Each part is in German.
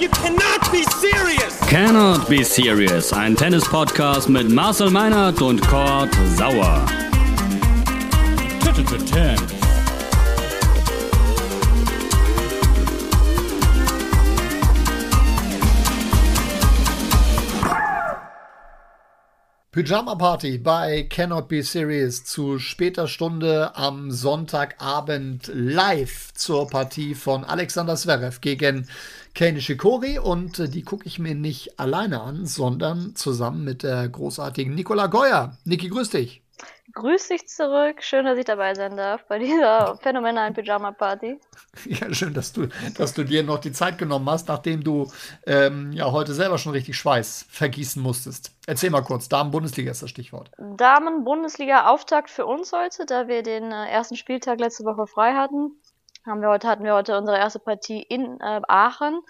You cannot be serious! Cannot Be Serious, ein Tennis-Podcast mit Marcel Meinert und Kurt Sauer. Pyjama Party bei Cannot Be Serious zu später Stunde am Sonntagabend live zur Partie von Alexander Zverev gegen Kei Nishikori und äh, die gucke ich mir nicht alleine an, sondern zusammen mit der großartigen Nicola Goyer. Niki, grüß dich. Grüß dich zurück. Schön, dass ich dabei sein darf bei dieser phänomenalen Pyjama-Party. Ja, schön, dass du, dass du dir noch die Zeit genommen hast, nachdem du ähm, ja heute selber schon richtig Schweiß vergießen musstest. Erzähl mal kurz, Damen-Bundesliga ist das Stichwort. Damen-Bundesliga-Auftakt für uns heute, da wir den äh, ersten Spieltag letzte Woche frei hatten. Haben wir heute, hatten wir heute unsere erste Partie in äh, Aachen.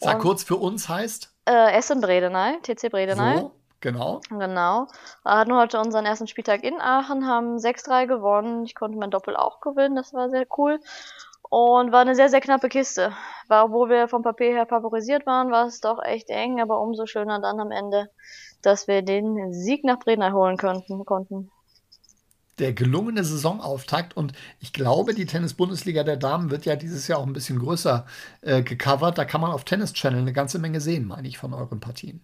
Sag Und- kurz, für uns heißt Äh, Essen Bredeney, TC Bredeney. wo? Genau. Genau. Wir hatten heute unseren ersten Spieltag in Aachen, haben 6-3 gewonnen. Ich konnte mein Doppel auch gewinnen, das war sehr cool. Und war eine sehr, sehr knappe Kiste. War, obwohl wir vom Papier her favorisiert waren, war es doch echt eng, aber umso schöner dann am Ende, dass wir den Sieg nach Bredeney holen könnten, konnten. Der gelungene Saisonauftakt und ich glaube, die Tennis-Bundesliga der Damen wird ja dieses Jahr auch ein bisschen größer äh, gecovert. Da kann man auf Tennis Channel eine ganze Menge sehen, meine ich, von euren Partien.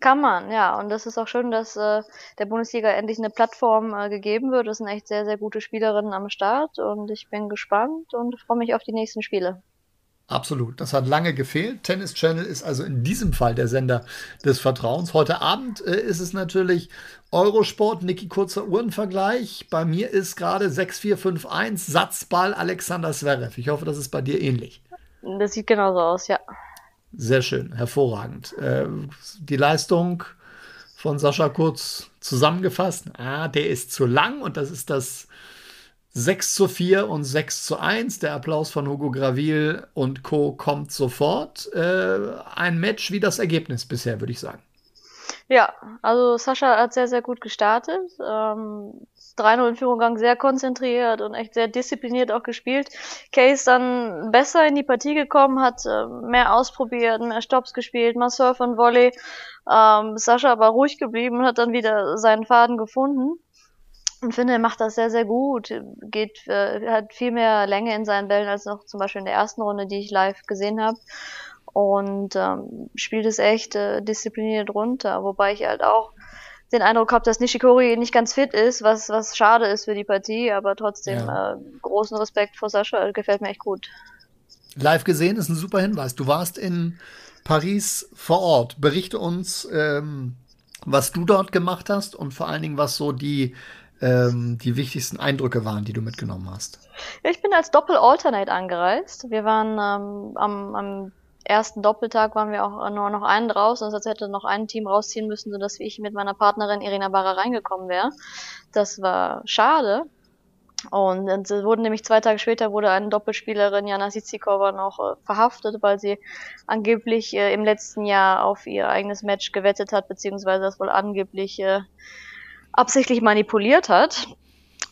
Kann man, ja. Und das ist auch schön, dass äh, der Bundesliga endlich eine Plattform äh, gegeben wird. Es sind echt sehr, sehr gute Spielerinnen am Start und ich bin gespannt und freue mich auf die nächsten Spiele. Absolut, das hat lange gefehlt. Tennis Channel ist also in diesem Fall der Sender des Vertrauens. Heute Abend äh, ist es natürlich Eurosport, Niki kurzer Uhrenvergleich. Bei mir ist gerade 6451 Satzball Alexander Zverev. Ich hoffe, das ist bei dir ähnlich. Das sieht genauso aus, ja. Sehr schön, hervorragend. Äh, die Leistung von Sascha Kurz zusammengefasst. Ah, der ist zu lang und das ist das 6 zu 4 und 6 zu 1. Der Applaus von Hugo Gravil und Co. kommt sofort. Äh, ein Match wie das Ergebnis bisher, würde ich sagen. Ja, also Sascha hat sehr, sehr gut gestartet. Ähm, 3-0 in Führung gegangen, sehr konzentriert und echt sehr diszipliniert auch gespielt. Kay ist dann besser in die Partie gekommen, hat äh, mehr ausprobiert, mehr Stops gespielt, mal Surf und Volley. Ähm, Sascha aber ruhig geblieben und hat dann wieder seinen Faden gefunden. Und finde, er macht das sehr, sehr gut. Geht, äh, hat viel mehr Länge in seinen Bällen als noch zum Beispiel in der ersten Runde, die ich live gesehen habe. Und ähm, spielt es echt äh, diszipliniert runter. Wobei ich halt auch den Eindruck habe, dass Nishikori nicht ganz fit ist, was, was schade ist für die Partie, aber trotzdem Ja. äh, großen Respekt vor Sascha, gefällt mir echt gut. Live gesehen ist ein super Hinweis. Du warst in Paris vor Ort. Berichte uns, ähm, was du dort gemacht hast und vor allen Dingen, was so die, ähm, die wichtigsten Eindrücke waren, die du mitgenommen hast. Ja, ich bin als Doppel-Alternate angereist. Wir waren ähm, am, am ersten Doppeltag waren wir auch nur noch einen draußen, heißt, hätte noch ein Team rausziehen müssen, sodass ich mit meiner Partnerin Irina Barra reingekommen wäre. Das war schade. Und es wurde nämlich zwei Tage später wurde eine Doppelspielerin Jana Sitsikova noch äh, verhaftet, weil sie angeblich äh, im letzten Jahr auf ihr eigenes Match gewettet hat, beziehungsweise das wohl angeblich äh, absichtlich manipuliert hat.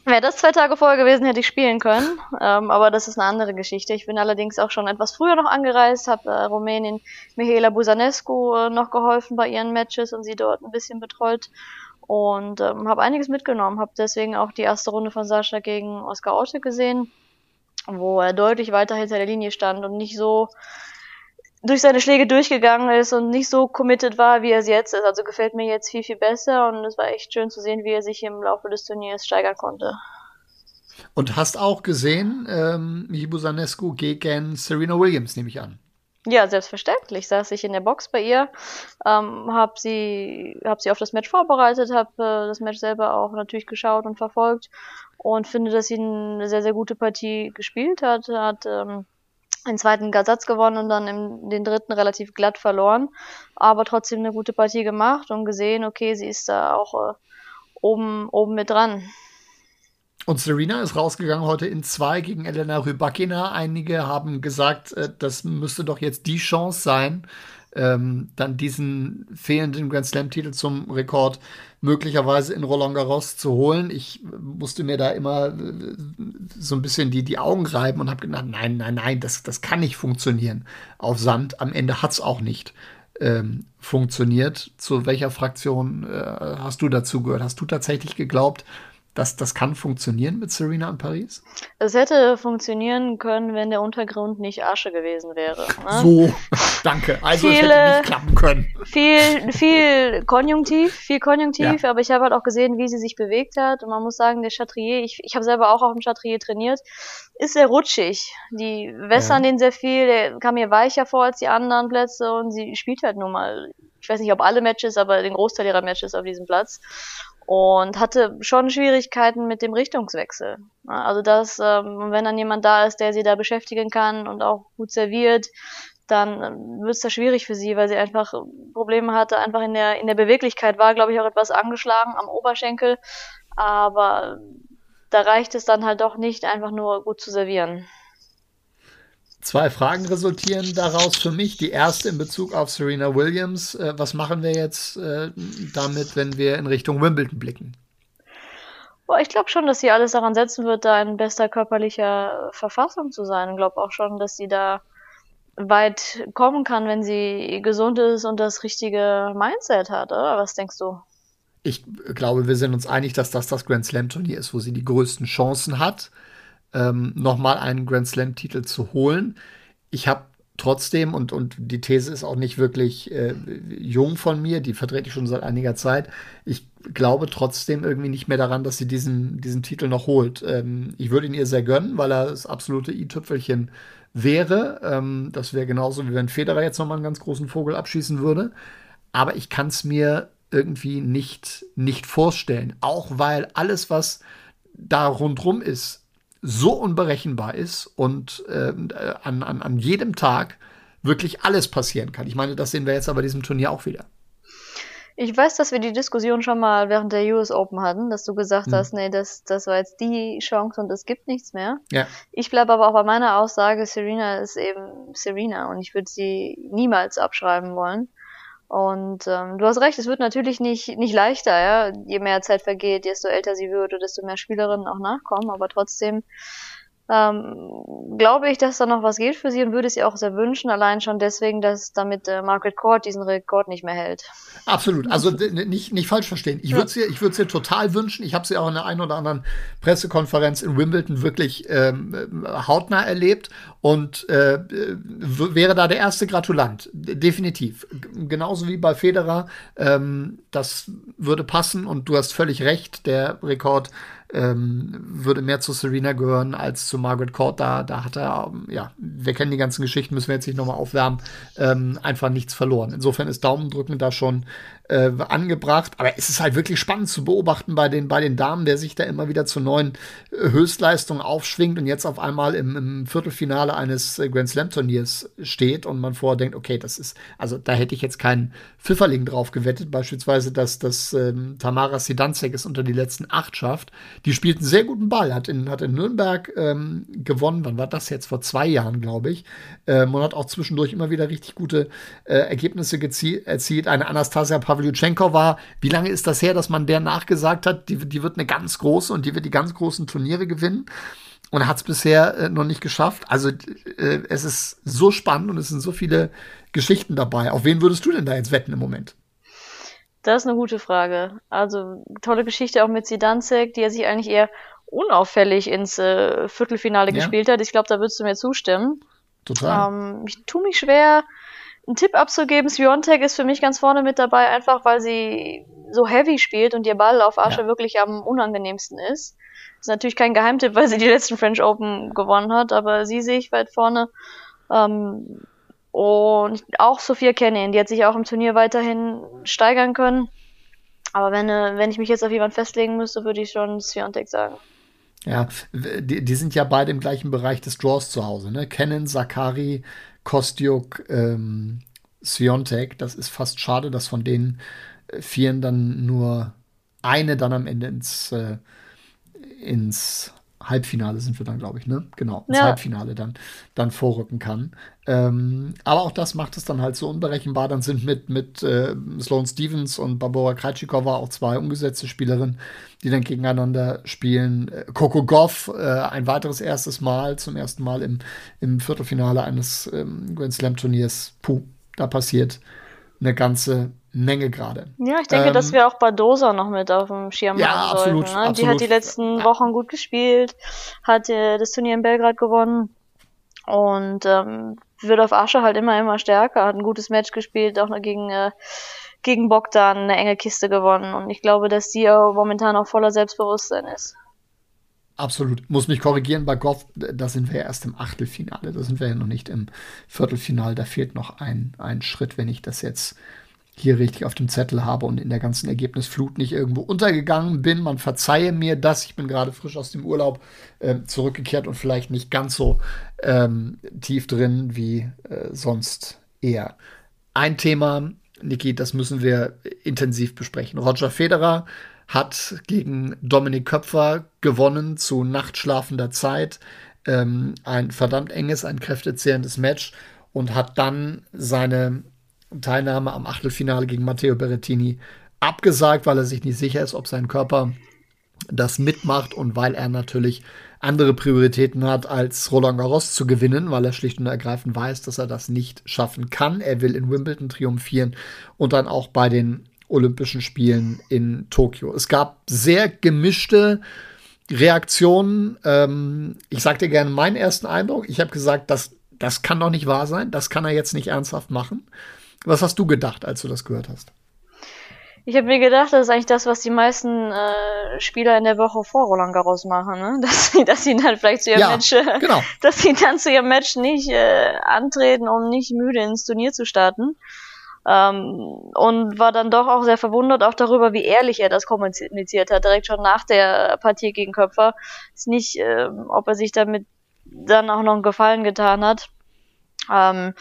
Wäre das zwei Tage vorher gewesen, hätte ich spielen können. Ähm, aber das ist eine andere Geschichte. Ich bin allerdings auch schon etwas früher noch angereist, habe äh, Rumänin Mihaela Busanescu äh, noch geholfen bei ihren Matches und sie dort ein bisschen betreut. Und ähm, habe einiges mitgenommen. Habe deswegen auch die erste Runde von Sascha gegen Oskar Otte gesehen, wo er deutlich weiter hinter der Linie stand und nicht so durch seine Schläge durchgegangen ist und nicht so committed war, wie er es jetzt ist. Also gefällt mir jetzt viel, viel besser und es war echt schön zu sehen, wie er sich im Laufe des Turniers steigern konnte. Und hast auch gesehen, ähm, Mihibu Sanescu gegen Serena Williams, nehme ich an. Ja, selbstverständlich saß ich in der Box bei ihr, ähm, habe sie, hab sie auf das Match vorbereitet, habe äh, das Match selber auch natürlich geschaut und verfolgt und finde, dass sie eine sehr, sehr gute Partie gespielt hat, hat ähm, den zweiten Satz gewonnen und dann im, den dritten relativ glatt verloren, aber trotzdem eine gute Partie gemacht und gesehen, okay, sie ist da auch äh, oben, oben mit dran. Und Serena ist rausgegangen heute in zwei gegen Elena Rybakina. Einige haben gesagt, äh, das müsste doch jetzt die Chance sein, ähm, dann diesen fehlenden Grand Slam-Titel zum Rekord möglicherweise in Roland Garros zu holen. Ich musste mir da immer äh, so ein bisschen die, die Augen reiben und habe gedacht, nein, nein, nein, das, das kann nicht funktionieren auf Sand. Am Ende hat es auch nicht ähm, funktioniert. Zu welcher Fraktion äh, hast du dazu gehört? Hast du tatsächlich geglaubt, dass das kann funktionieren mit Serena und Paris? Es hätte funktionieren können, wenn der Untergrund nicht Asche gewesen wäre. Ne? So, danke. Also Viele, es hätte nicht klappen können. Viel, viel Konjunktiv, viel Konjunktiv, ja. aber ich habe halt auch gesehen, wie sie sich bewegt hat. Und man muss sagen, der Chatrier, ich, ich habe selber auch auf dem Chatrier trainiert, ist sehr rutschig. Die wässern ja. den sehr viel, der kam mir weicher vor als die anderen Plätze und sie spielt halt nun mal, ich weiß nicht, ob alle Matches, aber den Großteil ihrer Matches auf diesem Platz und hatte schon Schwierigkeiten mit dem Richtungswechsel. Also das, ähm, wenn dann jemand da ist, der sie da beschäftigen kann und auch gut serviert, dann ähm, wird es da schwierig für sie, weil sie einfach Probleme hatte, einfach in der in der Beweglichkeit war, glaube ich, auch etwas angeschlagen am Oberschenkel, aber da reicht es dann halt doch nicht, einfach nur gut zu servieren. Zwei Fragen resultieren daraus für mich. Die erste in Bezug auf Serena Williams. Äh, was machen wir jetzt äh, damit, wenn wir in Richtung Wimbledon blicken? Boah, ich glaube schon, dass sie alles daran setzen wird, da in bester körperlicher Verfassung zu sein. Ich glaube auch schon, dass sie da weit kommen kann, wenn sie gesund ist und das richtige Mindset hat, oder? Was denkst du? Ich glaube, wir sind uns einig, dass das das Grand Slam Turnier ist, wo sie die größten Chancen hat ähm, nochmal einen Grand Slam-Titel zu holen. Ich habe trotzdem, und, und die These ist auch nicht wirklich äh, jung von mir, die vertrete ich schon seit einiger Zeit, ich glaube trotzdem irgendwie nicht mehr daran, dass sie diesen, diesen Titel noch holt. Ähm, ich würde ihn ihr sehr gönnen, weil er das absolute i-Tüpfelchen wäre. Ähm, das wäre genauso, wie wenn Federer jetzt nochmal einen ganz großen Vogel abschießen würde. Aber ich kann es mir irgendwie nicht, nicht vorstellen. Auch weil alles, was da rundrum ist, so unberechenbar ist und äh, an, an, an jedem Tag wirklich alles passieren kann. Ich meine, das sehen wir jetzt aber diesem Turnier auch wieder. Ich weiß, dass wir die Diskussion schon mal während der US Open hatten, dass du gesagt hm. hast, nee, das, das war jetzt die Chance und es gibt nichts mehr. Ja. Ich bleibe aber auch bei meiner Aussage, Serena ist eben Serena und ich würde sie niemals abschreiben wollen. Und ähm, du hast recht, es wird natürlich nicht, nicht leichter, ja. Je mehr Zeit vergeht, desto älter sie wird, desto mehr Spielerinnen auch nachkommen, aber trotzdem ähm, glaube ich, dass da noch was geht für sie und würde es ihr auch sehr wünschen, allein schon deswegen, dass damit äh, Margaret Court diesen Rekord nicht mehr hält. Absolut, also nicht, nicht falsch verstehen. Ich würde es ihr, ich ihr total wünschen. Ich habe sie auch in der einen oder anderen Pressekonferenz in Wimbledon wirklich ähm, hautnah erlebt und äh, wäre da der erste Gratulant, definitiv. Genauso wie bei Federer, ähm, das würde passen und du hast völlig recht, der Rekord ähm, würde mehr zu Serena gehören als zu Margaret Court. Da, da hat er, ähm, ja, wir kennen die ganzen Geschichten, müssen wir jetzt nicht nochmal aufwärmen, ähm, einfach nichts verloren. Insofern ist Daumendrücken da schon äh, angebracht. Aber es ist halt wirklich spannend zu beobachten bei den, bei den Damen, der sich da immer wieder zu neuen äh, Höchstleistungen aufschwingt und jetzt auf einmal im, im Viertelfinale eines äh, Grand Slam Turniers steht und man vorher denkt, okay, das ist, also da hätte ich jetzt keinen Pfifferling drauf gewettet, beispielsweise, dass das ähm, Tamara Sidanzek es unter die letzten acht schafft. Die spielt einen sehr guten Ball, hat in, hat in Nürnberg ähm, gewonnen. Wann war das jetzt? Vor zwei Jahren, glaube ich. Ähm, und hat auch zwischendurch immer wieder richtig gute äh, Ergebnisse erzielt. Eine Anastasia Pavlova Pawlyuchenko war, wie lange ist das her, dass man der nachgesagt hat, die, die wird eine ganz große und die wird die ganz großen Turniere gewinnen und hat es bisher äh, noch nicht geschafft. Also äh, es ist so spannend und es sind so viele Geschichten dabei. Auf wen würdest du denn da jetzt wetten im Moment? Das ist eine gute Frage. Also tolle Geschichte auch mit Sidanzek, die ja sich eigentlich eher unauffällig ins äh, Viertelfinale ja. gespielt hat. Ich glaube, da würdest du mir zustimmen. Total. Ähm, ich tue mich schwer, einen Tipp abzugeben, Sviontek ist für mich ganz vorne mit dabei, einfach weil sie so heavy spielt und ihr Ball auf Asche ja. wirklich am unangenehmsten ist. Das ist natürlich kein Geheimtipp, weil sie die letzten French Open gewonnen hat, aber sie sehe ich weit vorne. Ähm, und auch Sophia Kenin, die hat sich auch im Turnier weiterhin steigern können. Aber wenn, äh, wenn ich mich jetzt auf jemanden festlegen müsste, würde ich schon Sviontek sagen. Ja, die, die, sind ja beide im gleichen Bereich des Draws zu Hause, ne? Kennen, Sakari, Kostjuk, ähm, Sviontek. Das ist fast schade, dass von den äh, Vieren dann nur eine dann am Ende ins, äh, ins Halbfinale sind wir dann, glaube ich, ne? Genau, ins Ja. Halbfinale dann, dann vorrücken kann. Ähm, aber auch das macht es dann halt so unberechenbar. Dann sind mit, mit äh, Sloane Stevens und Barbara Krejcikova auch zwei umgesetzte Spielerinnen, die dann gegeneinander spielen. Äh, Coco Goff, äh, ein weiteres erstes Mal, zum ersten Mal im, im Viertelfinale eines ähm, Grand Slam Turniers. Puh, da passiert eine ganze Menge gerade. Ja, ich denke, Ähm, dass wir auch Badosa noch mit auf dem Schirm Ja, haben absolut, sollten. Ne? Die absolut. hat die letzten Wochen gut gespielt, hat äh, das Turnier in Belgrad gewonnen und ähm, wird auf Asche halt immer, immer stärker, hat ein gutes Match gespielt, auch noch gegen, äh, gegen Bogdan eine enge Kiste gewonnen und ich glaube, dass die momentan auch voller Selbstbewusstsein ist. Absolut. Muss mich korrigieren, bei Goff, da sind wir ja erst im Achtelfinale. Da sind wir ja noch nicht im Viertelfinale. Da fehlt noch ein, ein Schritt, wenn ich das jetzt hier richtig auf dem Zettel habe und in der ganzen Ergebnisflut nicht irgendwo untergegangen bin. Man verzeihe mir das. Ich bin gerade frisch aus dem Urlaub äh, zurückgekehrt und vielleicht nicht ganz so ähm, tief drin wie äh, sonst eher. Ein Thema, Niki, das müssen wir intensiv besprechen. Roger Federer hat gegen Dominik Köpfer gewonnen zu nachtschlafender Zeit. Ähm, ein verdammt enges, ein kräftezehrendes Match und hat dann seine Teilnahme am Achtelfinale gegen Matteo Berrettini abgesagt, weil er sich nicht sicher ist, ob sein Körper das mitmacht und weil er natürlich andere Prioritäten hat, als Roland Garros zu gewinnen, weil er schlicht und ergreifend weiß, dass er das nicht schaffen kann. Er will in Wimbledon triumphieren und dann auch bei den Olympischen Spielen in Tokio. Es gab sehr gemischte Reaktionen. Ähm, ich sag dir gerne meinen ersten Eindruck. Ich habe gesagt, das, das kann doch nicht wahr sein. Das kann er jetzt nicht ernsthaft machen. Was hast du gedacht, als du das gehört hast? Ich habe mir gedacht, das ist eigentlich das, was die meisten äh, Spieler in der Woche vor Roland Garros machen, ne? Dass sie, dass sie dann vielleicht zu ihrem Ja, Match, äh, genau. dass sie dann zu ihrem Match nicht äh, antreten, um nicht müde ins Turnier zu starten. Ähm, und war dann doch auch sehr verwundert auch darüber, wie ehrlich er das kommuniziert hat, direkt schon nach der Partie gegen Köpfer. Ist nicht, äh, ob er sich damit dann auch noch einen Gefallen getan hat. Ähm,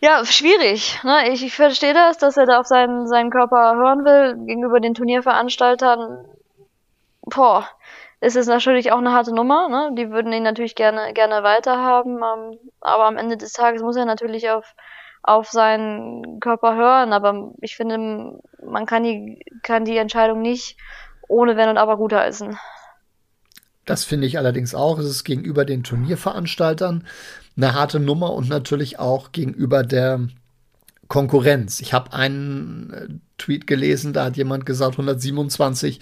ja, schwierig. Ne? Ich, ich verstehe das, dass er da auf seinen, seinen Körper hören will gegenüber den Turnierveranstaltern. Boah, ist es natürlich auch eine harte Nummer. Ne? Die würden ihn natürlich gerne gerne weiterhaben, ähm, aber am Ende des Tages muss er natürlich auf auf seinen Körper hören. Aber ich finde, man kann die kann die Entscheidung nicht ohne Wenn und Aber gutheißen. Das finde ich allerdings auch. Es ist gegenüber den Turnierveranstaltern eine harte Nummer und natürlich auch gegenüber der Konkurrenz. Ich habe einen äh, Tweet gelesen, da hat jemand gesagt, 127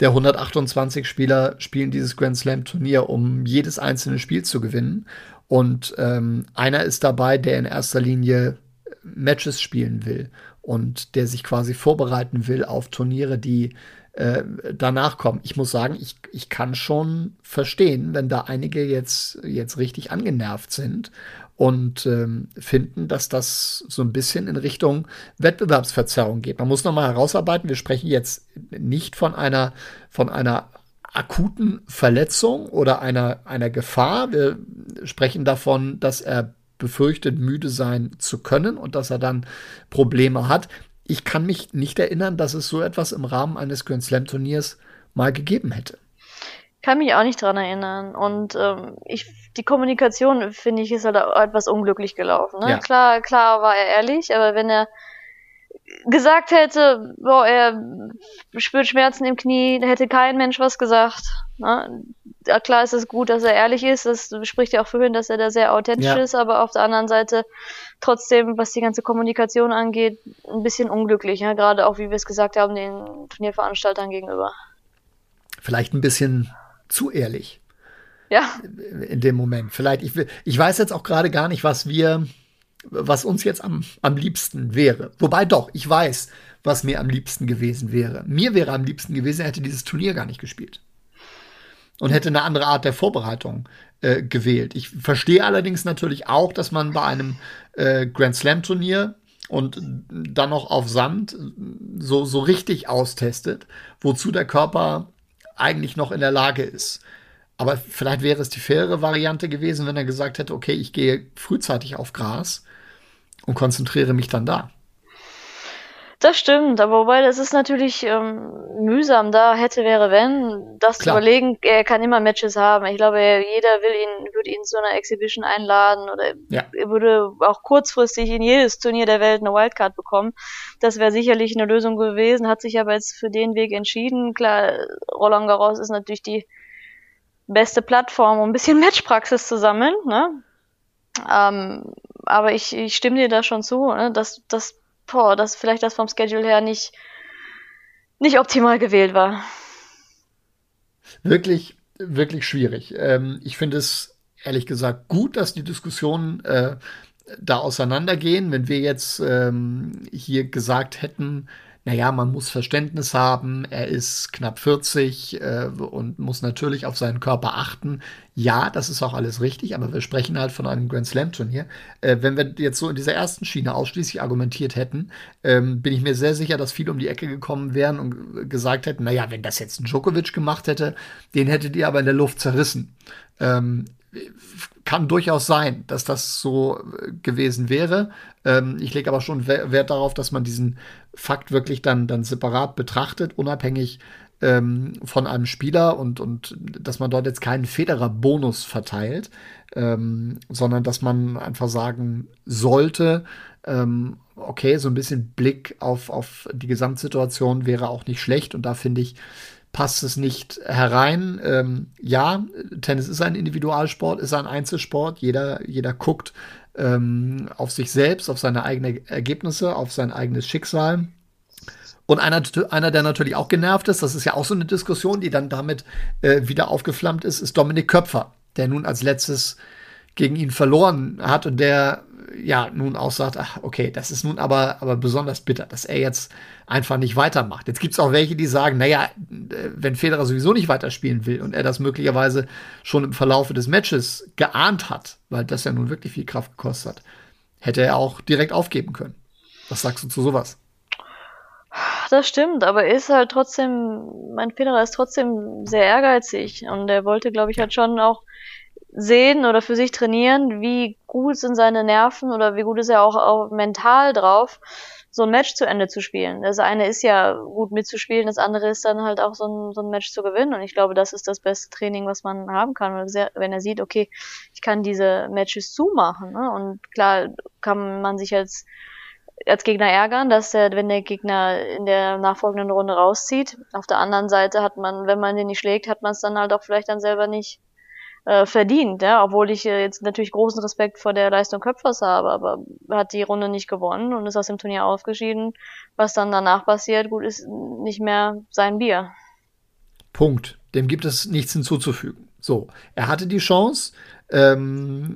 der 128 Spieler spielen dieses Grand Slam Turnier, um jedes einzelne Spiel zu gewinnen. Und ähm, einer ist dabei, der in erster Linie Matches spielen will und der sich quasi vorbereiten will auf Turniere, die äh, danach kommen. Ich muss sagen, ich, ich kann schon verstehen, wenn da einige jetzt, jetzt richtig angenervt sind und ähm, finden, dass das so ein bisschen in Richtung Wettbewerbsverzerrung geht. Man muss noch mal herausarbeiten, wir sprechen jetzt nicht von einer, von einer akuten Verletzung oder einer, einer Gefahr. Wir sprechen davon, dass er befürchtet, müde sein zu können und dass er dann Probleme hat. Ich kann mich nicht erinnern, dass es so etwas im Rahmen eines Grand Slam Turniers mal gegeben hätte. Kann mich auch nicht dran erinnern. Und ähm, ich, die Kommunikation, finde ich, ist halt etwas unglücklich gelaufen. Ne? Ja. Klar, klar war er ehrlich, aber wenn er gesagt hätte, boah, er spürt Schmerzen im Knie, da hätte kein Mensch was gesagt. Ne? Ja, klar ist es gut, dass er ehrlich ist, das spricht ja auch für ihn, dass er da sehr authentisch Ja. ist, aber auf der anderen Seite trotzdem, was die ganze Kommunikation angeht, ein bisschen unglücklich, ja? gerade auch, wie wir es gesagt haben, den Turnierveranstaltern gegenüber. Vielleicht ein bisschen zu ehrlich Ja, in dem Moment. Vielleicht, ich, ich weiß jetzt auch gerade gar nicht, was wir, was uns jetzt am, am liebsten wäre. Wobei doch, ich weiß, was mir am liebsten gewesen wäre. Mir wäre am liebsten gewesen, er hätte dieses Turnier gar nicht gespielt. Und hätte eine andere Art der Vorbereitung äh, gewählt. Ich verstehe allerdings natürlich auch, dass man bei einem äh, Grand Slam Turnier und dann noch auf Sand so, so richtig austestet, wozu der Körper eigentlich noch in der Lage ist. Aber vielleicht wäre es die faire Variante gewesen, wenn er gesagt hätte, okay, ich gehe frühzeitig auf Gras und konzentriere mich dann da. Das stimmt, aber wobei das ist natürlich ähm, mühsam, da hätte, wäre, wenn, das Klar. zu überlegen, er kann immer Matches haben. Ich glaube, jeder will ihn, würde ihn zu einer Exhibition einladen oder ja. er würde auch kurzfristig in jedes Turnier der Welt eine Wildcard bekommen. Das wäre sicherlich eine Lösung gewesen, hat sich aber jetzt für den Weg entschieden. Klar, Roland Garros ist natürlich die beste Plattform, um ein bisschen Matchpraxis zu sammeln, ne? Ähm, aber ich, ich stimme dir da schon zu, ne? dass, dass dass vielleicht das vom Schedule her nicht, nicht optimal gewählt war. Wirklich, wirklich schwierig. Ähm, ich finde es ehrlich gesagt gut, dass die Diskussionen äh, da auseinandergehen. Wenn wir jetzt ähm, hier gesagt hätten, naja, man muss Verständnis haben, er ist knapp 40 äh, und muss natürlich auf seinen Körper achten. Ja, das ist auch alles richtig, aber wir sprechen halt von einem Grand Slam-Turnier. Äh, wenn wir jetzt so in dieser ersten Schiene ausschließlich argumentiert hätten, ähm, bin ich mir sehr sicher, dass viele um die Ecke gekommen wären und gesagt hätten, naja, wenn das jetzt ein Djokovic gemacht hätte, den hättet ihr aber in der Luft zerrissen. Ähm, kann durchaus sein, dass das so äh, gewesen wäre. Ähm, ich lege aber schon Wert darauf, dass man diesen Fakt wirklich dann, dann separat betrachtet, unabhängig ähm, von einem Spieler und, und dass man dort jetzt keinen Federer-Bonus verteilt, ähm, sondern dass man einfach sagen sollte, ähm, okay, so ein bisschen Blick auf, auf die Gesamtsituation wäre auch nicht schlecht und da finde ich, passt es nicht herein. Ähm, ja, Tennis ist ein Individualsport, ist ein Einzelsport. Jeder, jeder guckt ähm, auf sich selbst, auf seine eigenen Ergebnisse, auf sein eigenes Schicksal. Und einer, einer, der natürlich auch genervt ist, das ist ja auch so eine Diskussion, die dann damit äh, wieder aufgeflammt ist, ist Dominik Köpfer, der nun als letztes gegen ihn verloren hat und der ja nun auch sagt, ach, okay, das ist nun aber, aber besonders bitter, dass er jetzt einfach nicht weitermacht. Jetzt gibt es auch welche, die sagen, naja, wenn Federer sowieso nicht weiterspielen will und er das möglicherweise schon im Verlaufe des Matches geahnt hat, weil das ja nun wirklich viel Kraft gekostet hat, hätte er auch direkt aufgeben können. Was sagst du zu sowas? Das stimmt, aber er ist halt trotzdem, mein Federer ist trotzdem sehr ehrgeizig und er wollte, glaube ich, halt schon auch sehen oder für sich trainieren, wie gut sind seine Nerven oder wie gut ist er auch, auch mental drauf, so ein Match zu Ende zu spielen. Das eine ist ja gut mitzuspielen, das andere ist dann halt auch so ein, so ein Match zu gewinnen. Und ich glaube, das ist das beste Training, was man haben kann, wenn er sieht, okay, ich kann diese Matches zumachen. Ne? Und klar kann man sich als als Gegner ärgern, dass der, wenn der Gegner in der nachfolgenden Runde rauszieht. Auf der anderen Seite hat man, wenn man den nicht schlägt, hat man es dann halt auch vielleicht dann selber nicht äh, verdient, ja, obwohl ich äh, jetzt natürlich großen Respekt vor der Leistung Köpfers habe, aber hat die Runde nicht gewonnen und ist aus dem Turnier ausgeschieden. Was dann danach passiert, gut, ist nicht mehr sein Bier. Punkt. Dem gibt es nichts hinzuzufügen. So, er hatte die Chance ähm,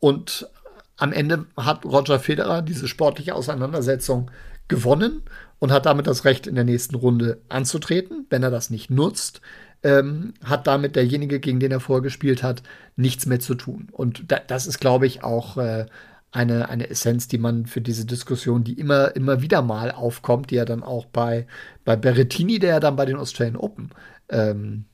und am Ende hat Roger Federer diese sportliche Auseinandersetzung gewonnen und hat damit das Recht, in der nächsten Runde anzutreten. Wenn er das nicht nutzt, ähm, hat damit derjenige, gegen den er vorgespielt hat, nichts mehr zu tun. Und da, das ist, glaube ich, auch äh, eine, eine Essenz, die man für diese Diskussion, die immer, immer wieder mal aufkommt, die ja dann auch bei, bei Berrettini, der ja dann bei den Australian Open ähm,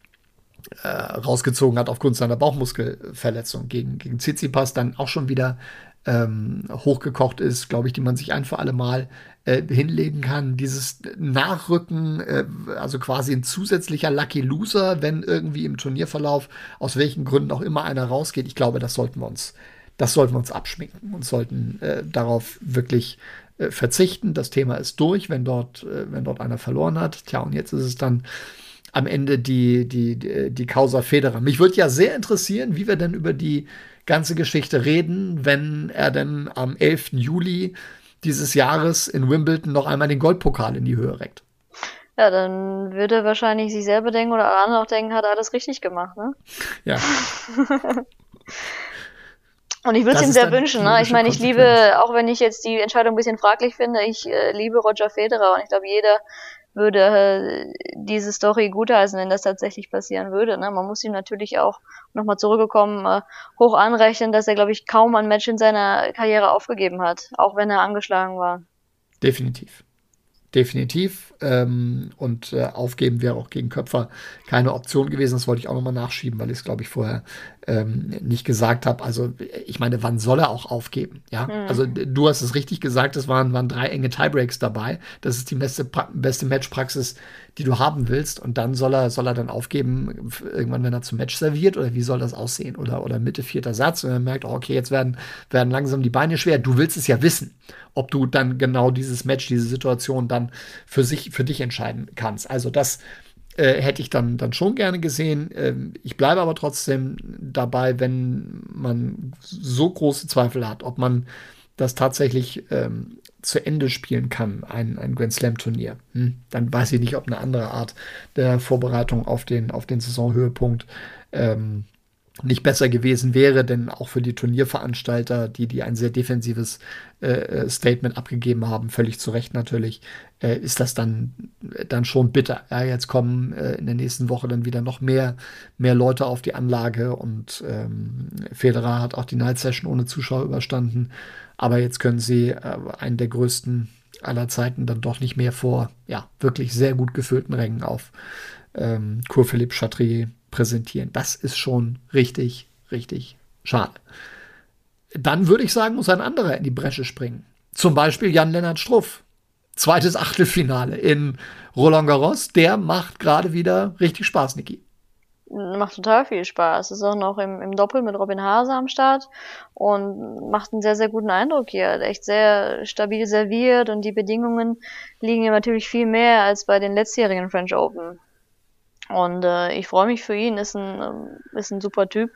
äh, rausgezogen hat aufgrund seiner Bauchmuskelverletzung gegen, gegen Tsitsipas, dann auch schon wieder ähm, hochgekocht ist, glaube ich, die man sich ein für alle Mal äh, hinlegen kann. Dieses Nachrücken, äh, also quasi ein zusätzlicher Lucky Loser, wenn irgendwie im Turnierverlauf aus welchen Gründen auch immer einer rausgeht. Ich glaube, das sollten wir uns, das sollten wir uns abschminken und sollten äh, darauf wirklich äh, verzichten. Das Thema ist durch, wenn dort, äh, wenn dort einer verloren hat. Tja, und jetzt ist es dann am Ende die, die, die, die Causa Federer. Mich würde ja sehr interessieren, wie wir denn über die ganze Geschichte reden, wenn er denn am 11. Juli dieses Jahres in Wimbledon noch einmal den Goldpokal in die Höhe reckt. Ja, dann würde er wahrscheinlich sich selber denken oder andere auch denken, hat er alles richtig gemacht, ne? Ja. Und ich würde es ihm sehr wünschen. Ne? Ich meine, ich liebe, auch wenn ich jetzt die Entscheidung ein bisschen fraglich finde, ich äh, liebe Roger Federer und ich glaube, jeder würde äh, diese Story gutheißen, wenn das tatsächlich passieren würde. Ne? Man muss ihm natürlich auch nochmal zurückgekommen äh, hoch anrechnen, dass er, glaube ich, kaum ein Match in seiner Karriere aufgegeben hat, auch wenn er angeschlagen war. Definitiv. Definitiv. Ähm, und äh, aufgeben wäre auch gegen Köpfer keine Option gewesen. Das wollte ich auch nochmal nachschieben, weil ich es, glaube ich, vorher ähm, nicht gesagt habe, also ich meine, wann soll er auch aufgeben? Ja, mhm. also du hast es richtig gesagt, es waren, waren drei enge Tiebreaks dabei. Das ist die beste, beste Matchpraxis, die du haben willst. Und dann soll er, soll er dann aufgeben, irgendwann, wenn er zum Match serviert, oder wie soll das aussehen? Oder, oder Mitte vierter Satz und er merkt, oh, okay, jetzt werden, werden langsam die Beine schwer. Du willst es ja wissen, ob du dann genau dieses Match, diese Situation dann für sich, für dich entscheiden kannst. Also das äh, hätte ich dann, dann schon gerne gesehen. Ähm, ich bleibe aber trotzdem dabei, wenn man so große Zweifel hat, ob man das tatsächlich ähm, zu Ende spielen kann, ein, ein Grand Slam-Turnier. Hm, dann weiß ich nicht, ob eine andere Art der Vorbereitung auf den, auf den Saisonhöhepunkt ähm, nicht besser gewesen wäre, denn auch für die Turnierveranstalter, die, die ein sehr defensives äh, äh, Statement abgegeben haben, völlig zu Recht natürlich, äh, ist das dann, dann schon bitter. Ja, jetzt kommen äh, in der nächsten Woche dann wieder noch mehr, mehr Leute auf die Anlage und ähm, Federer hat auch die Night Session ohne Zuschauer überstanden, aber jetzt können sie äh, einen der größten aller Zeiten dann doch nicht mehr vor, ja, wirklich sehr gut gefüllten Rängen auf ähm, Philippe Chatrier präsentieren. Das ist schon richtig, richtig schade. Dann würde ich sagen, muss ein anderer in die Bresche springen. Zum Beispiel Jan-Lennart Struff. Zweites Achtelfinale in Roland Garros. Der macht gerade wieder richtig Spaß, Niki. Macht total viel Spaß. Ist auch noch im, im Doppel mit Robin Hase am Start und macht einen sehr, sehr guten Eindruck hier. Echt sehr stabil serviert und die Bedingungen liegen ihm natürlich viel mehr als bei den letztjährigen French Open. Und äh, ich freue mich für ihn, ist ein, ähm, ist ein super Typ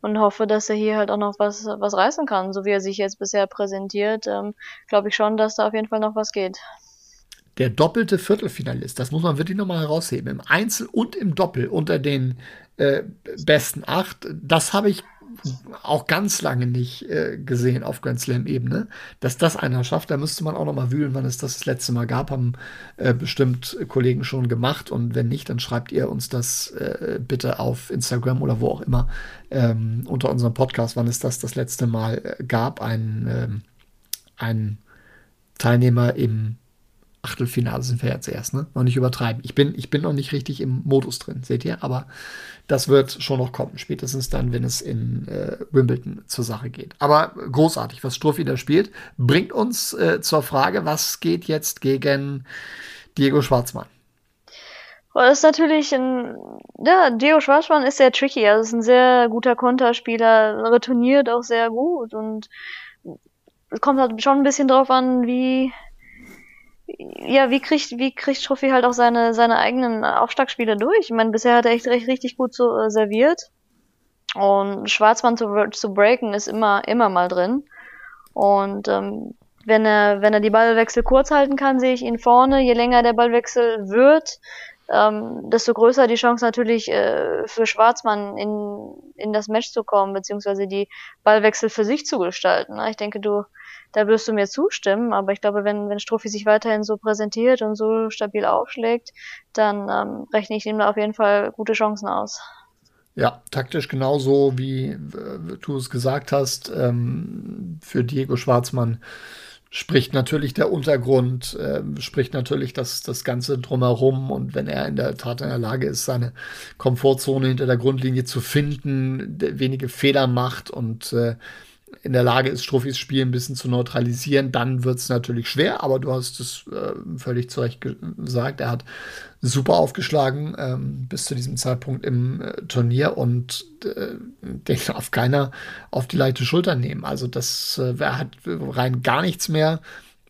und hoffe, dass er hier halt auch noch was, was reißen kann. So wie er sich jetzt bisher präsentiert, ähm, glaube ich schon, dass da auf jeden Fall noch was geht. Der doppelte Viertelfinalist, das muss man wirklich nochmal herausheben, im Einzel und im Doppel unter den äh, besten acht, das habe ich auch ganz lange nicht äh, gesehen auf Grand Slam-Ebene. Dass das einer schafft, da müsste man auch noch mal wühlen, wann es das das letzte Mal gab, haben äh, bestimmt Kollegen schon gemacht. Und wenn nicht, dann schreibt ihr uns das äh, bitte auf Instagram oder wo auch immer ähm, unter unserem Podcast, wann es das das letzte Mal äh, gab. Ein, ähm, ein Teilnehmer im Achtelfinale sind wir jetzt erst, ne? Noch nicht übertreiben. Ich bin, ich bin noch nicht richtig im Modus drin, seht ihr? Aber das wird schon noch kommen, spätestens dann, wenn es in äh, Wimbledon zur Sache geht. Aber großartig, was Struff wieder spielt, bringt uns äh, zur Frage, was geht jetzt gegen Diego Schwarzmann? Das ist natürlich ein, ja, Diego Schwarzmann ist sehr tricky, also ist ein sehr guter Konterspieler, retourniert auch sehr gut und es kommt halt schon ein bisschen drauf an, wie, ja, wie kriegt, wie kriegt Trophy halt auch seine, seine eigenen Aufschlagspiele durch? Ich meine, bisher hat er echt recht, richtig gut so äh, serviert. Und Schwarzmann zu, zu breaken ist immer, immer mal drin. Und ähm, wenn er, wenn er die Ballwechsel kurz halten kann, sehe ich ihn vorne. Je länger der Ballwechsel wird, ähm, desto größer die Chance natürlich äh, für Schwarzmann in, in das Match zu kommen, beziehungsweise die Ballwechsel für sich zu gestalten. Ich denke, du, da wirst du mir zustimmen, aber ich glaube, wenn, wenn Strophi sich weiterhin so präsentiert und so stabil aufschlägt, dann ähm, rechne ich ihm da auf jeden Fall gute Chancen aus. Ja, taktisch genauso, wie äh, du es gesagt hast, ähm, für Diego Schwarzmann spricht natürlich der Untergrund, äh, spricht natürlich das, das Ganze drumherum. Und wenn er in der Tat in der Lage ist, seine Komfortzone hinter der Grundlinie zu finden, wenige Fehler macht und äh, in der Lage ist, Struffis Spiel ein bisschen zu neutralisieren, dann wird es natürlich schwer, aber du hast es äh, völlig zu Recht gesagt. Er hat super aufgeschlagen ähm, bis zu diesem Zeitpunkt im äh, Turnier und äh, den darf keiner auf die leichte Schulter nehmen. Also das äh, er hat rein gar nichts mehr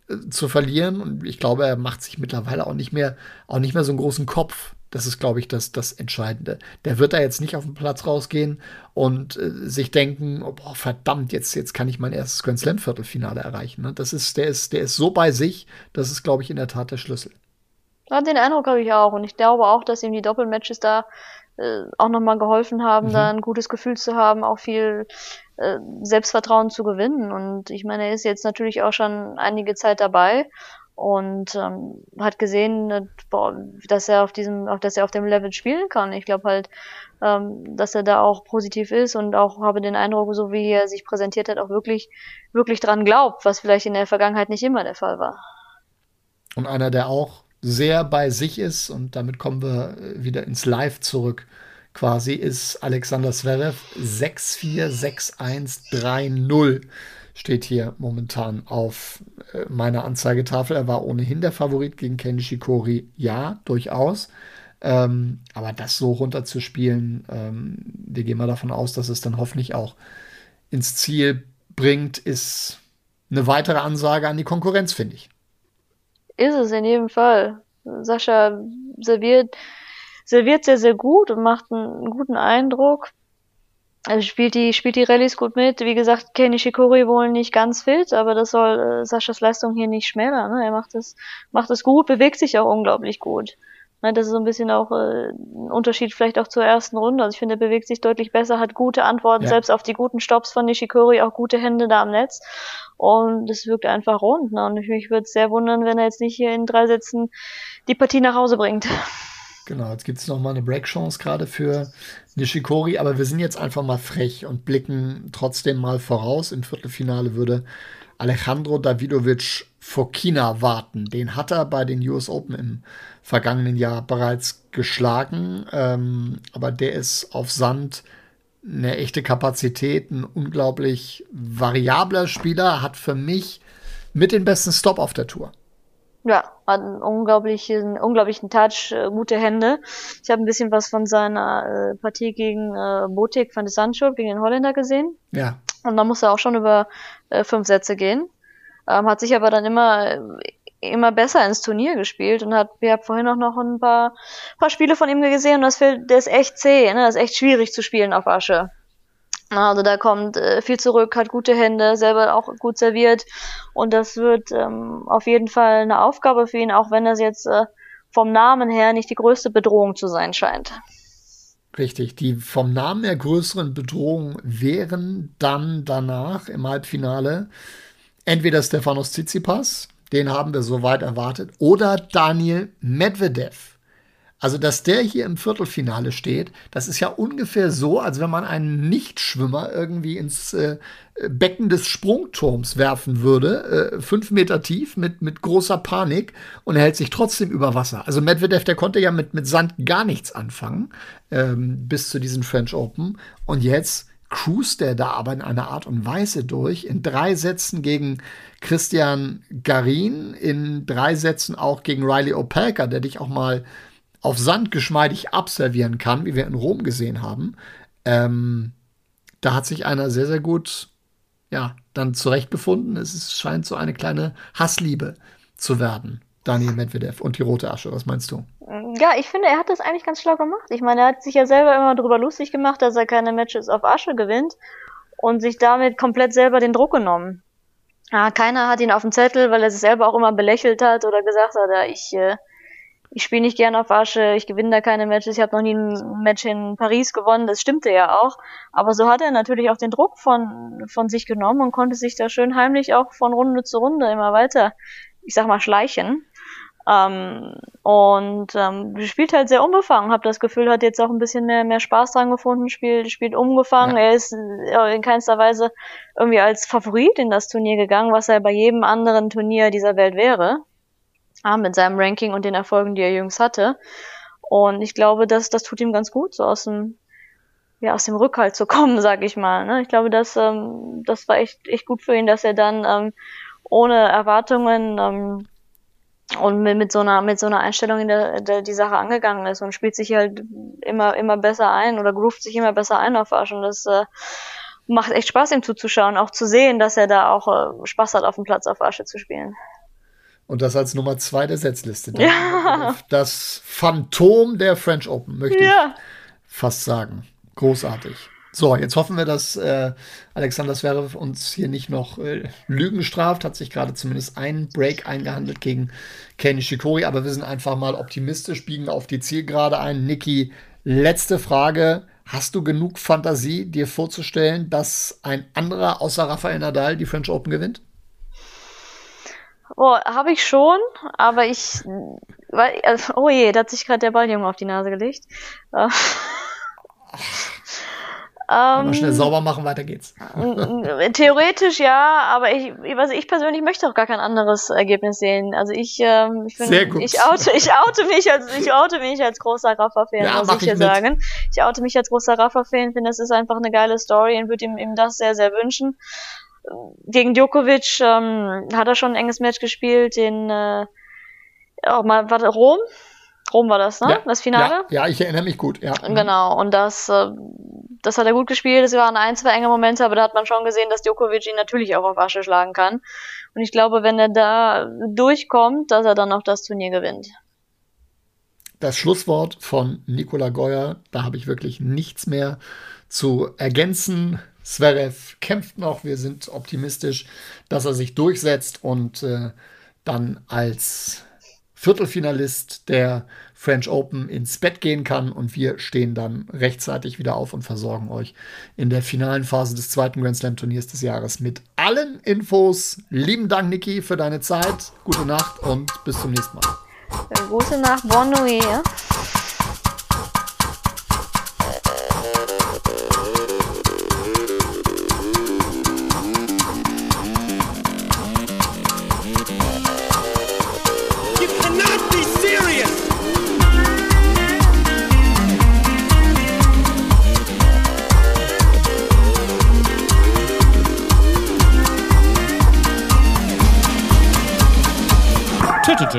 äh, zu verlieren und ich glaube, er macht sich mittlerweile auch nicht mehr auch nicht mehr so einen großen Kopf das ist, glaube ich, das, das Entscheidende. Der wird da jetzt nicht auf den Platz rausgehen und äh, sich denken, oh, boah, verdammt, jetzt, jetzt kann ich mein erstes Grand Slam Viertelfinale erreichen. Ne? Das ist, der ist, der ist so bei sich, das ist, glaube ich, in der Tat der Schlüssel. Ja, den Eindruck habe ich auch. Und ich glaube auch, dass ihm die Doppelmatches da äh, auch nochmal geholfen haben, mhm. da ein gutes Gefühl zu haben, auch viel äh, Selbstvertrauen zu gewinnen. Und ich meine, er ist jetzt natürlich auch schon einige Zeit dabei und ähm, hat gesehen, dass er auf diesem, dass er auf dem Level spielen kann. Ich glaube halt, ähm, dass er da auch positiv ist und auch habe den Eindruck, so wie er sich präsentiert hat, auch wirklich, wirklich dran glaubt, was vielleicht in der Vergangenheit nicht immer der Fall war. Und einer, der auch sehr bei sich ist und damit kommen wir äh, wieder ins Live zurück quasi ist Alexander Zverev 6-4-6-1-3-0 steht hier momentan auf äh, meiner Anzeigetafel. Er war ohnehin der Favorit gegen Ken Shikori, ja, durchaus. Ähm, aber das so runterzuspielen, ähm, wir gehen mal davon aus, dass es dann hoffentlich auch ins Ziel bringt, ist eine weitere Ansage an die Konkurrenz, finde ich. Ist es in jedem Fall. Sascha serviert, serviert sehr, sehr gut und macht einen guten Eindruck. Also spielt die, spielt die Rallyes gut mit. Wie gesagt, Kenny Shikori wohl nicht ganz fit, aber das soll äh, Saschas Leistung hier nicht schmälern. Ne? Er macht es, macht es gut, bewegt sich auch unglaublich gut. Ne? Das ist so ein bisschen auch äh, ein Unterschied vielleicht auch zur ersten Runde. Also ich finde, er bewegt sich deutlich besser, hat gute Antworten, ja. selbst auf die guten Stops von Nishikori, auch gute Hände da am Netz. Und es wirkt einfach rund. Ne? Und mich würde es sehr wundern, wenn er jetzt nicht hier in drei Sätzen die Partie nach Hause bringt. Genau, jetzt gibt es nochmal eine Break-Chance gerade für Nishikori, aber wir sind jetzt einfach mal frech und blicken trotzdem mal voraus. Im Viertelfinale würde Alejandro Davidovic Fokina warten. Den hat er bei den US Open im vergangenen Jahr bereits geschlagen, ähm, aber der ist auf Sand eine echte Kapazität, ein unglaublich variabler Spieler, hat für mich mit den besten Stop auf der Tour. Ja, hat einen unglaublichen, unglaublichen Touch, äh, gute Hände. Ich habe ein bisschen was von seiner äh, Partie gegen äh, Botik van de Sancho, gegen den Holländer gesehen. Ja. Und da musste er auch schon über äh, fünf Sätze gehen. Ähm, hat sich aber dann immer immer besser ins Turnier gespielt und hat, wir haben vorhin auch noch ein paar, paar Spiele von ihm gesehen und das der ist echt zäh, ne? Das ist echt schwierig zu spielen auf Asche. Also da kommt äh, viel zurück, hat gute Hände, selber auch gut serviert. Und das wird ähm, auf jeden Fall eine Aufgabe für ihn, auch wenn das jetzt äh, vom Namen her nicht die größte Bedrohung zu sein scheint. Richtig, die vom Namen her größeren Bedrohungen wären dann danach im Halbfinale entweder Stefanos Tsitsipas, den haben wir soweit erwartet, oder Daniel Medvedev also, dass der hier im Viertelfinale steht, das ist ja ungefähr so, als wenn man einen Nichtschwimmer irgendwie ins äh, Becken des Sprungturms werfen würde, äh, fünf Meter tief, mit, mit großer Panik und er hält sich trotzdem über Wasser. Also Medvedev, der konnte ja mit, mit Sand gar nichts anfangen, ähm, bis zu diesen French Open. Und jetzt cruist er da aber in einer Art und Weise durch, in drei Sätzen gegen Christian Garin, in drei Sätzen auch gegen Riley Opelka, der dich auch mal auf Sand geschmeidig abservieren kann, wie wir in Rom gesehen haben, ähm, da hat sich einer sehr, sehr gut, ja, dann zurechtgefunden. Es ist, scheint so eine kleine Hassliebe zu werden. Daniel Medvedev und die rote Asche. Was meinst du? Ja, ich finde, er hat das eigentlich ganz schlau gemacht. Ich meine, er hat sich ja selber immer darüber lustig gemacht, dass er keine Matches auf Asche gewinnt und sich damit komplett selber den Druck genommen. Ja, keiner hat ihn auf dem Zettel, weil er sich selber auch immer belächelt hat oder gesagt hat, ich äh, ich spiele nicht gerne auf Asche, ich gewinne da keine Matches, ich habe noch nie ein Match in Paris gewonnen, das stimmte ja auch. Aber so hat er natürlich auch den Druck von, von sich genommen und konnte sich da schön heimlich auch von Runde zu Runde immer weiter, ich sag mal, schleichen. Ähm, und ähm, spielt halt sehr unbefangen, habe das Gefühl, hat jetzt auch ein bisschen mehr, mehr Spaß dran gefunden, spielt, spielt unbefangen. Ja. Er ist in keinster Weise irgendwie als Favorit in das Turnier gegangen, was er bei jedem anderen Turnier dieser Welt wäre mit seinem Ranking und den Erfolgen, die er jüngst hatte. Und ich glaube, dass das tut ihm ganz gut, so aus dem ja aus dem Rückhalt zu kommen, sag ich mal. Ne? Ich glaube, dass ähm, das war echt echt gut für ihn, dass er dann ähm, ohne Erwartungen ähm, und mit, mit so einer mit so einer Einstellung in der, der die Sache angegangen ist und spielt sich halt immer immer besser ein oder groovt sich immer besser ein auf Arsch und das äh, macht echt Spaß ihm zuzuschauen, auch zu sehen, dass er da auch äh, Spaß hat auf dem Platz auf Asche zu spielen. Und das als Nummer zwei der Setzliste. Ja. Das Phantom der French Open, möchte ja. ich fast sagen. Großartig. So, jetzt hoffen wir, dass äh, Alexander Zverev uns hier nicht noch äh, Lügen straft. Hat sich gerade zumindest ein Break eingehandelt gegen Kenny Shikori. Aber wir sind einfach mal optimistisch, biegen auf die Zielgerade ein. Niki, letzte Frage. Hast du genug Fantasie, dir vorzustellen, dass ein anderer außer Rafael Nadal die French Open gewinnt? Oh, habe ich schon, aber ich, weil, also, oh je, da hat sich gerade der Balljunge auf die Nase gelegt. Äh, Ähm, schnell sauber machen, weiter geht's. Theoretisch ja, aber ich, also ich persönlich möchte auch gar kein anderes Ergebnis sehen. Also ich, ähm, ich, bin, Sehr gut. ich oute, ich oute mich als, ich oute mich als großer Rafa-Fan, ja, muss ich hier sagen. Ich oute mich als großer Rafa-Fan, finde, das ist einfach eine geile Story und würde ihm, ihm das sehr, sehr wünschen. Gegen Djokovic ähm, hat er schon ein enges Match gespielt, den äh, auch mal, warte, Rom? Rom war das, ne? Ja, das Finale? Ja, ja, ich erinnere mich gut, ja. Genau, und das, äh, das hat er gut gespielt. Es waren ein, zwei enge Momente, aber da hat man schon gesehen, dass Djokovic ihn natürlich auch auf Asche schlagen kann. Und ich glaube, wenn er da durchkommt, dass er dann auch das Turnier gewinnt. Das Schlusswort von Nikola Geuer, da habe ich wirklich nichts mehr zu ergänzen. Zverev kämpft noch, wir sind optimistisch, dass er sich durchsetzt und äh, dann als Viertelfinalist der French Open ins Bett gehen kann und wir stehen dann rechtzeitig wieder auf und versorgen euch in der finalen Phase des zweiten Grand Slam Turniers des Jahres mit allen Infos. Lieben Dank, Niki, für deine Zeit. Gute Nacht und bis zum nächsten Mal. Gute Nacht, Bonne Nuit.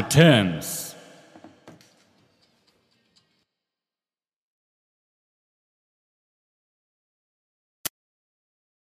terms.